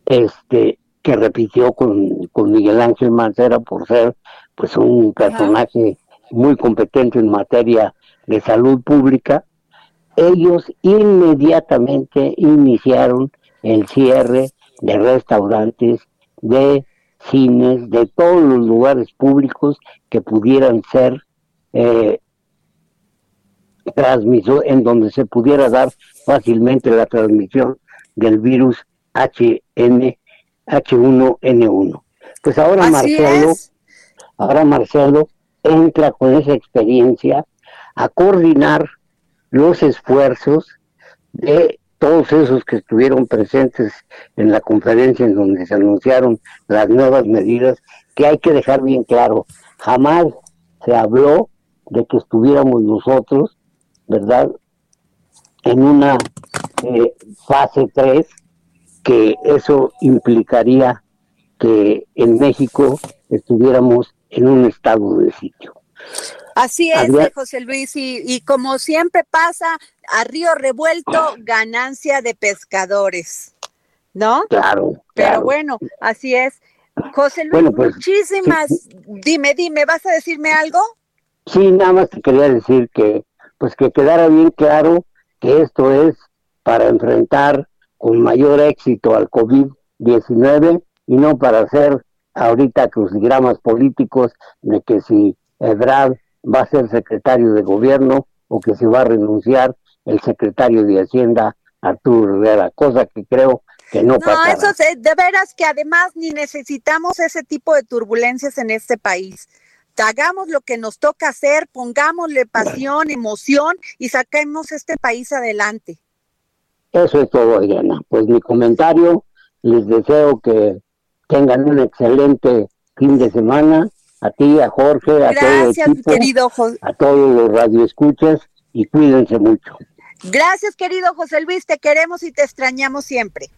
este, que repitió con, con Miguel Ángel Mancera por ser pues un personaje muy competente en materia de salud pública, ellos inmediatamente iniciaron el cierre de restaurantes, de cines, de todos los lugares públicos que pudieran ser eh, transmisor, en donde se pudiera dar fácilmente la transmisión del virus HN, H1N1. Pues ahora Marcelo, ahora Marcelo entra con esa experiencia a coordinar los esfuerzos de todos esos que estuvieron presentes en la conferencia en donde se anunciaron las nuevas medidas, que hay que dejar bien claro, jamás se habló de que estuviéramos nosotros, ¿verdad?, en una eh, fase 3, que eso implicaría que en México estuviéramos en un estado de sitio. Así es, José Luis, y, como siempre pasa, a río revuelto, ganancia de pescadores, ¿no? Claro. Pero bueno, así es. José Luis, pues, muchísimas. Dime, dime, ¿vas a decirme algo? Sí, nada más te quería decir que, pues que quedara bien claro que esto es para enfrentar con mayor éxito al COVID-19 y no para hacer ahorita crucigramas políticos de que si Ebrard va a ser secretario de gobierno o que se va a renunciar el secretario de Hacienda Arturo Rivera, cosa que creo que no, no eso es, de veras que además ni necesitamos ese tipo de turbulencias en este país. Hagamos lo que nos toca hacer, pongámosle pasión, emoción y saquemos este país adelante. Eso es todo, Adriana. Pues mi comentario, les deseo que tengan un excelente fin de semana a ti, a Jorge, a todo el equipo, querido a todos los radioescuchas y cuídense mucho. Gracias, querido José Luis, te queremos y te extrañamos siempre.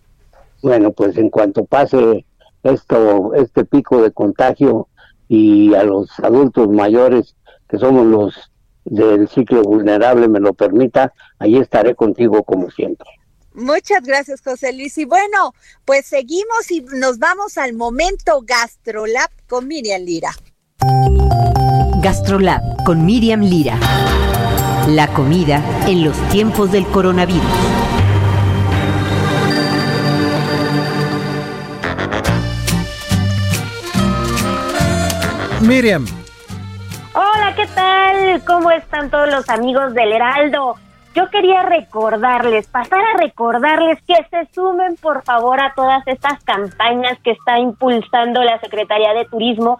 Bueno, pues en cuanto pase esto, este pico de contagio y a los adultos mayores que somos los del ciclo vulnerable me lo permita, ahí estaré contigo como siempre. Muchas gracias, José Luis. Y bueno, pues seguimos y nos vamos al momento GastroLab con Miriam Lira. Gastrolab con Miriam Lira. La comida en los tiempos del coronavirus. Miriam. Hola, ¿qué tal? ¿Cómo están todos los amigos del Heraldo? Yo quería recordarles, pasar a recordarles que se sumen por favor a todas estas campañas que está impulsando la Secretaría de Turismo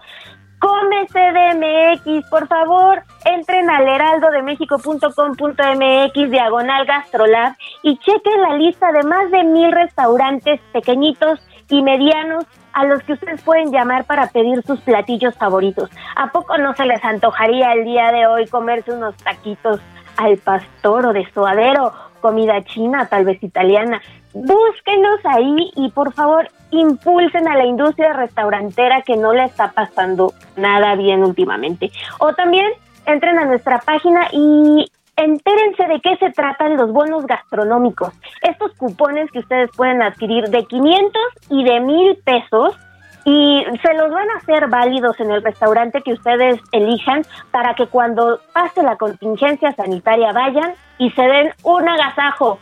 Come CDMX, por favor, entren al heraldodemexico.com.mx diagonal gastrolab y chequen la lista de más de mil restaurantes pequeñitos y medianos a los que ustedes pueden llamar para pedir sus platillos favoritos. ¿A poco no se les antojaría el día de hoy comerse unos taquitos al pastor o de suadero, comida china, tal vez italiana? Búsquenos ahí y por favor impulsen a la industria restaurantera que no le está pasando nada bien últimamente. O también entren a nuestra página y entérense de qué se tratan los bonos gastronómicos. Estos cupones que ustedes pueden adquirir de 500 y de 1000 pesos y se los van a hacer válidos en el restaurante que ustedes elijan para que cuando pase la contingencia sanitaria vayan y se den un agasajo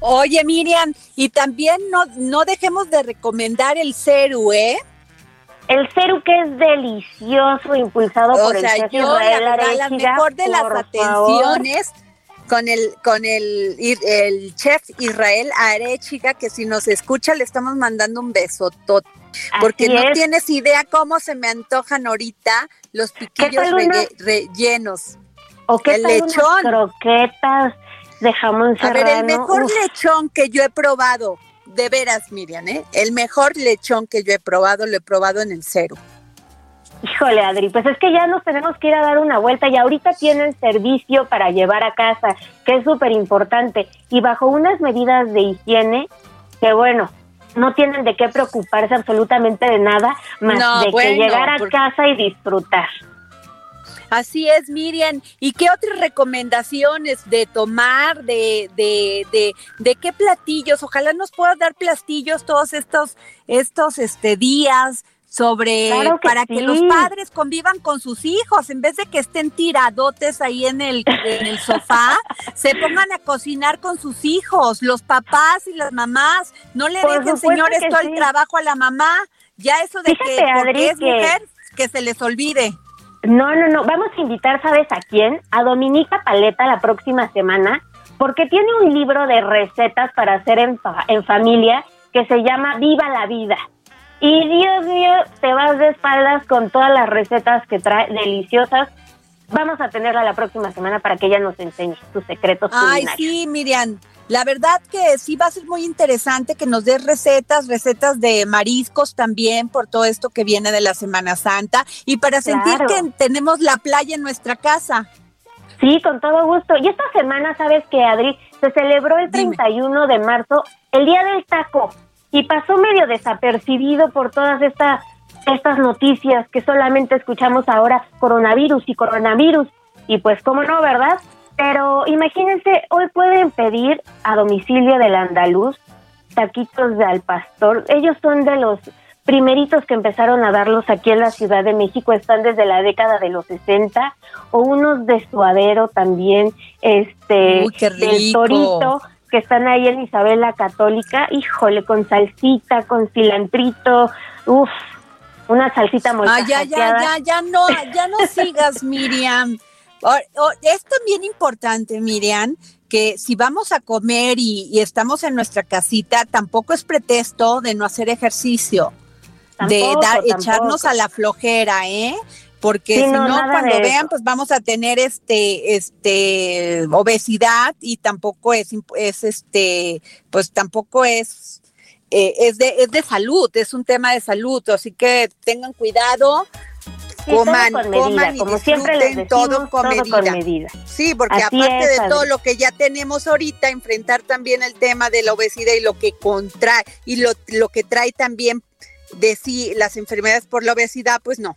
Oye, Miriam, y también no, no dejemos de recomendar el Ceru, ¿eh? El Ceru que es delicioso, impulsado por el chef Israel la, mejor de las atenciones con el con el, el chef Israel Arechiga, que si nos escucha le estamos mandando un beso porque no tienes idea cómo se me antojan ahorita los piquillos rellenos. ¿O qué el lechón. croquetas de jamón A ver, el mejor lechón que yo he probado, de veras, Miriam, ¿eh? El mejor lechón que yo he probado, lo he probado en el cero. Híjole, Adri, pues es que ya nos tenemos que ir a dar una vuelta y ahorita tienen servicio para llevar a casa, que es súper importante, y bajo unas medidas de higiene que, bueno, no tienen de qué preocuparse absolutamente de nada más de que llegar a casa y disfrutar. Así es, Miriam. ¿Y qué otras recomendaciones de tomar, de, de, de, de qué platillos? Ojalá nos puedas dar platillos todos estos, estos este, días sobre para que los padres convivan con sus hijos. En vez de que estén tiradotes ahí en el, en el sofá *laughs* se pongan a cocinar con sus hijos. Los papás y las mamás no le dejen señores todo el trabajo a la mamá. Ya eso de que porque es mujer que se les olvide no, no, no. Vamos a invitar, ¿sabes a quién? A Dominica Paleta la próxima semana, porque tiene un libro de recetas para hacer en, en familia que se llama Viva la Vida. Y Dios mío, te vas de espaldas con todas las recetas que trae deliciosas. Vamos a tenerla la próxima semana para que ella nos enseñe sus secretos. Ay, sí, Miriam. La verdad que sí va a ser muy interesante que nos des recetas, recetas de mariscos también por todo esto que viene de la Semana Santa y para sentir que tenemos la playa en nuestra casa. Sí, con todo gusto. Y esta semana, ¿sabes que Adri? Se celebró el 31 de marzo, el Día del Taco, y pasó medio desapercibido por todas estas estas noticias que solamente escuchamos ahora, coronavirus y coronavirus. Y pues, ¿cómo no, verdad? Pero imagínense, hoy pueden pedir a domicilio del andaluz taquitos de al pastor. Ellos son de los primeritos que empezaron a darlos aquí en la Ciudad de México. Están desde la década de los 60 o unos de suadero también, este, del torito que están ahí en Isabela Católica, híjole, con salsita, con cilantrito, uff, una salsita muy ah, ya, ya, ya, ya no, ya no *laughs* sigas, Miriam. Es también importante, Miriam, que si vamos a comer y estamos en nuestra casita, tampoco es pretexto de no hacer ejercicio de dar, echarnos a la flojera, ¿eh? Porque si no, cuando vean, pues vamos a tener este, este, obesidad y tampoco es, es este, pues tampoco es, eh, es de, es de salud, es un tema de salud, así que tengan cuidado coman, coman y como siempre les todo, con, medida. Sí, porque aparte de todo lo que ya tenemos ahorita, enfrentar también el tema de la obesidad y lo que contrae y lo, lo que trae también de si las enfermedades por la obesidad, pues no,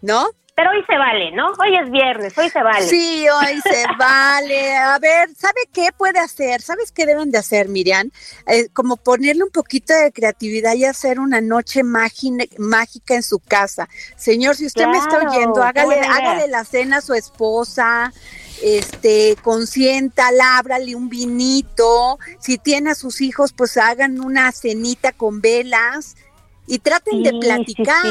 ¿no? Pero hoy se vale, ¿no? Hoy es viernes, hoy se vale. Sí, hoy se *laughs* vale. A ver, ¿sabe qué puede hacer? ¿Sabes qué deben de hacer, Miriam? Eh, como ponerle un poquito de creatividad y hacer una noche mágica en su casa. Señor, si usted me está oyendo, hágale, hágale la cena a su esposa, este, consienta, lábrale un vinito. Si tiene a sus hijos, pues hagan una cenita con velas y traten de platicar,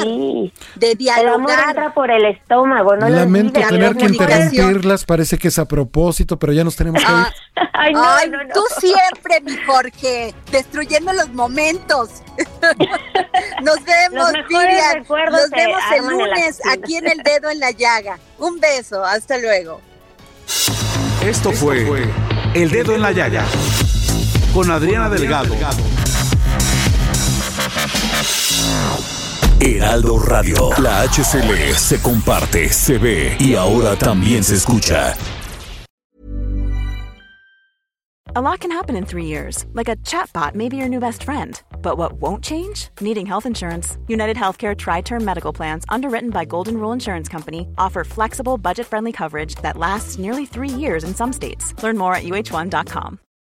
de dialogar. El amor por el estómago, no Lamento tener que interrumpirlas, parece que es a propósito, pero ya nos tenemos que ir. Ah, *laughs* ay, no, tú siempre, mi Jorge, destruyendo los momentos. *laughs* nos vemos, Miriam. Nos vemos el lunes aquí en El Dedo en la Llaga. Un beso, hasta luego. Esto fue El Dedo en la Llaga con Adriana Delgado. Heraldo Radio. La HCL se comparte, se ve y ahora también se escucha. A lot can happen in three years, like a chatbot may be your new best friend. But what won't change? Needing health insurance. United Healthcare Tri Term Medical Plans, underwritten by Golden Rule Insurance Company, offer flexible, budget friendly coverage that lasts nearly three years in some states. Learn more at uh1.com.